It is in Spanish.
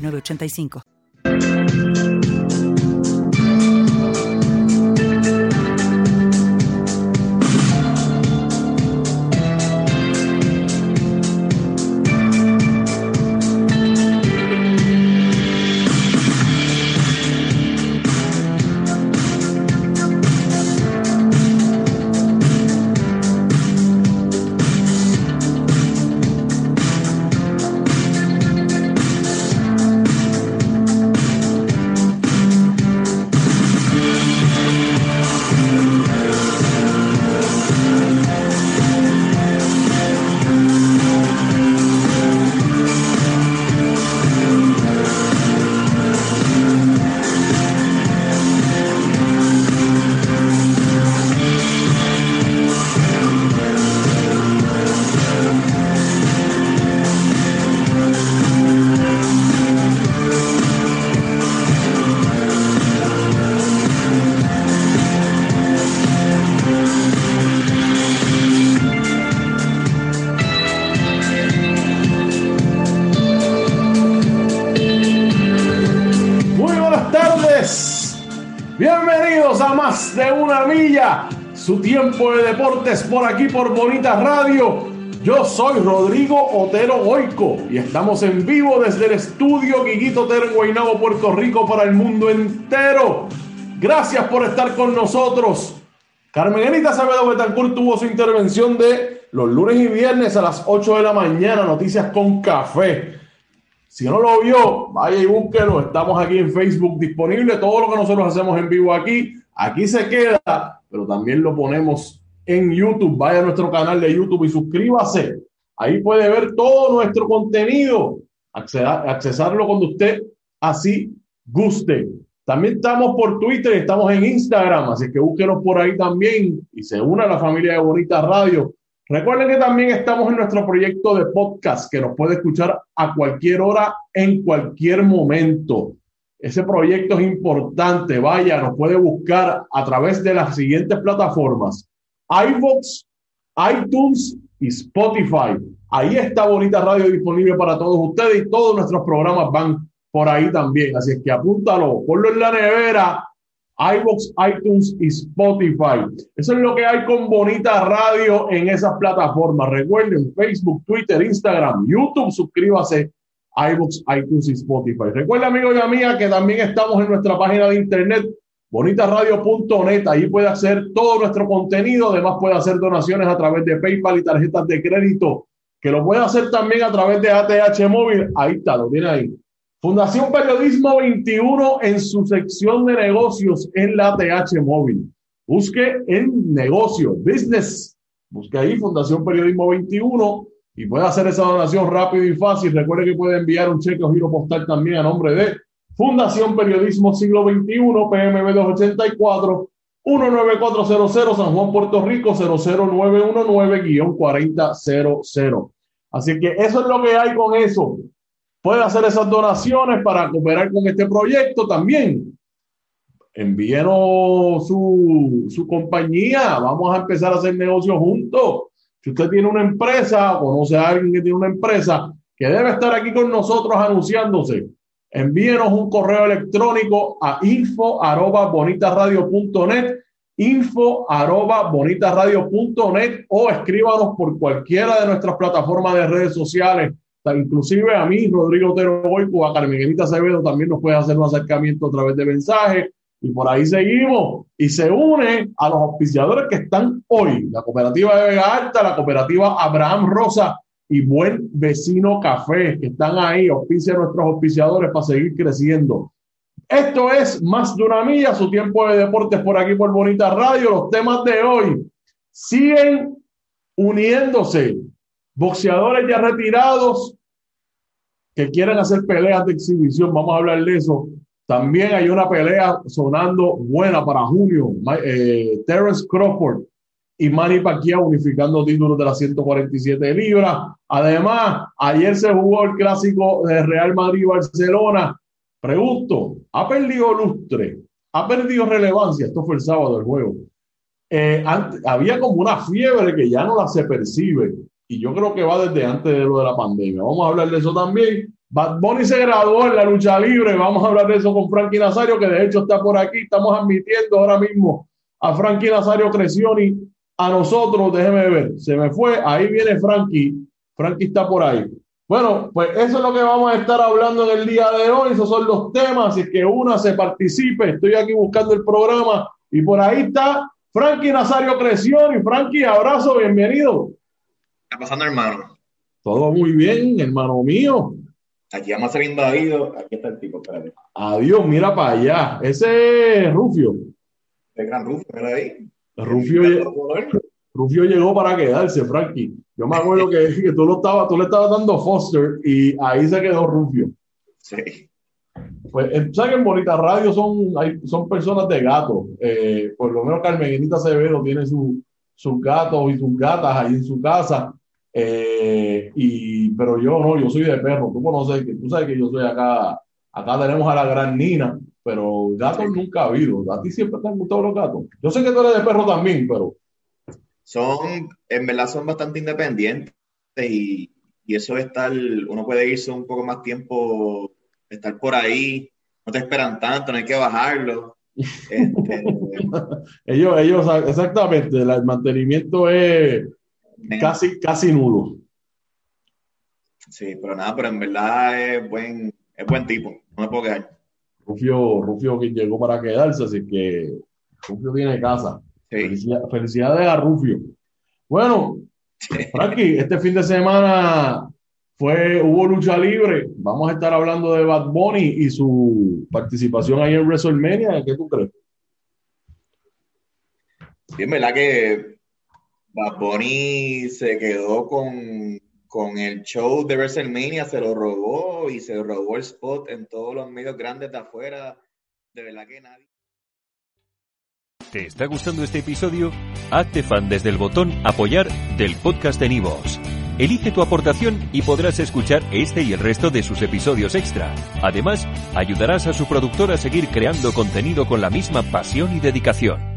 3985. 985. su tiempo de deportes por aquí por Bonita Radio. Yo soy Rodrigo Otero Oico y estamos en vivo desde el estudio Guiguito Otero en Guaynabo, Puerto Rico para el mundo entero. Gracias por estar con nosotros. Carmen Anita Sabedo Betancourt tuvo su intervención de los lunes y viernes a las 8 de la mañana, noticias con café. Si no lo vio, vaya y búsquelo. Estamos aquí en Facebook disponible. Todo lo que nosotros hacemos en vivo aquí, aquí se queda pero también lo ponemos en YouTube. Vaya a nuestro canal de YouTube y suscríbase. Ahí puede ver todo nuestro contenido, accesarlo cuando usted así guste. También estamos por Twitter, estamos en Instagram, así que búsquenos por ahí también y se una a la familia de Bonita Radio. Recuerden que también estamos en nuestro proyecto de podcast que nos puede escuchar a cualquier hora, en cualquier momento. Ese proyecto es importante. Vaya, nos puede buscar a través de las siguientes plataformas: iVoox, iTunes y Spotify. Ahí está Bonita Radio disponible para todos ustedes y todos nuestros programas van por ahí también. Así es que apúntalo, ponlo en la nevera. iVoox, iTunes y Spotify. Eso es lo que hay con Bonita Radio en esas plataformas. Recuerden Facebook, Twitter, Instagram, YouTube. Suscríbase iBooks, iTunes y Spotify. Recuerda, amigo y amiga, que también estamos en nuestra página de internet bonitaradio.net. Ahí puede hacer todo nuestro contenido. Además, puede hacer donaciones a través de PayPal y tarjetas de crédito, que lo puede hacer también a través de ATH Móvil. Ahí está, lo tiene ahí. Fundación Periodismo 21 en su sección de negocios en la ATH Móvil. Busque en negocio, business. Busque ahí Fundación Periodismo 21 y puede hacer esa donación rápido y fácil. Recuerde que puede enviar un cheque o giro postal también a nombre de Fundación Periodismo Siglo XXI, PMB 284, 19400, San Juan, Puerto Rico, 00919-4000. Así que eso es lo que hay con eso. Puede hacer esas donaciones para cooperar con este proyecto también. Envíenos su, su compañía. Vamos a empezar a hacer negocios juntos si usted tiene una empresa, conoce a alguien que tiene una empresa que debe estar aquí con nosotros anunciándose, envíenos un correo electrónico a info arroba info arroba o escríbanos por cualquiera de nuestras plataformas de redes sociales. Inclusive a mí, Rodrigo Otero Boico, a Carmenita Acevedo también nos puede hacer un acercamiento a través de mensajes y por ahí seguimos. Y se une a los auspiciadores que están hoy. La cooperativa de Vega Alta, la cooperativa Abraham Rosa y Buen Vecino Café, que están ahí, auspicia a nuestros auspiciadores para seguir creciendo. Esto es Más de una milla, su tiempo de deportes por aquí por Bonita Radio. Los temas de hoy siguen uniéndose. Boxeadores ya retirados que quieren hacer peleas de exhibición, vamos a hablar de eso. También hay una pelea sonando buena para junio. Eh, Terence Crawford y Manny Pacquiao unificando títulos de las 147 libras. Además, ayer se jugó el clásico de Real Madrid-Barcelona. Pregunto, ¿ha perdido lustre? ¿Ha perdido relevancia? Esto fue el sábado del juego. Eh, había como una fiebre que ya no la se percibe. Y yo creo que va desde antes de lo de la pandemia. Vamos a hablar de eso también. Bad Bunny se graduó en la lucha libre. Vamos a hablar de eso con Frankie Nazario, que de hecho está por aquí. Estamos admitiendo ahora mismo a Frankie Nazario Crecioni a nosotros, déjeme ver, se me fue, ahí viene Frankie, Frankie está por ahí. Bueno, pues eso es lo que vamos a estar hablando en el día de hoy, esos son los temas, y que una se participe, estoy aquí buscando el programa y por ahí está Frankie Nazario Creción y Frankie, abrazo, bienvenido. ¿Qué está pasando, hermano? Todo muy bien, hermano mío. Aquí vamos a ser invadidos. Aquí está el tipo, espérate. Adiós, mira para allá. Ese es Rufio. El gran Rufio, mira ahí. Rufio, llegó para quedarse, Frankie. Yo me acuerdo que, que tú, lo estaba, tú le estabas dando Foster y ahí se quedó Rufio. Sí. Pues, eh, ¿sabes que en Bonita Radio son, hay, son personas de gato? Eh, por lo menos Carmenita Acevedo tiene su, sus gatos y sus gatas ahí en su casa. Eh, y, pero yo no, yo soy de perro. Tú conoces que, tú sabes que yo soy acá. Acá tenemos a la gran Nina, pero gatos nunca ha habido. A ti siempre te han gustado los gatos. Yo sé que tú eres de perro también, pero. Son, en verdad, son bastante independientes y, y eso de estar, uno puede irse un poco más tiempo, estar por ahí, no te esperan tanto, no hay que bajarlo. Este, ellos, ellos, exactamente, el mantenimiento es casi, casi nulo. Sí, pero nada, pero en verdad es buen, es buen tipo, no me puedo quedar. Rufio, Rufio que llegó para quedarse, así que Rufio tiene casa. Felicidades a Rufio. Bueno, Frankie, este fin de semana fue, hubo lucha libre. Vamos a estar hablando de Bad Bunny y su participación ahí en WrestleMania. ¿Qué tú crees? Sí, es verdad que Bad Bunny se quedó con con el show de WrestleMania se lo robó y se robó el spot en todos los medios grandes de afuera. De verdad que nadie. ¿Te está gustando este episodio? Hazte fan desde el botón Apoyar del podcast de Nivos. Elige tu aportación y podrás escuchar este y el resto de sus episodios extra. Además, ayudarás a su productor a seguir creando contenido con la misma pasión y dedicación.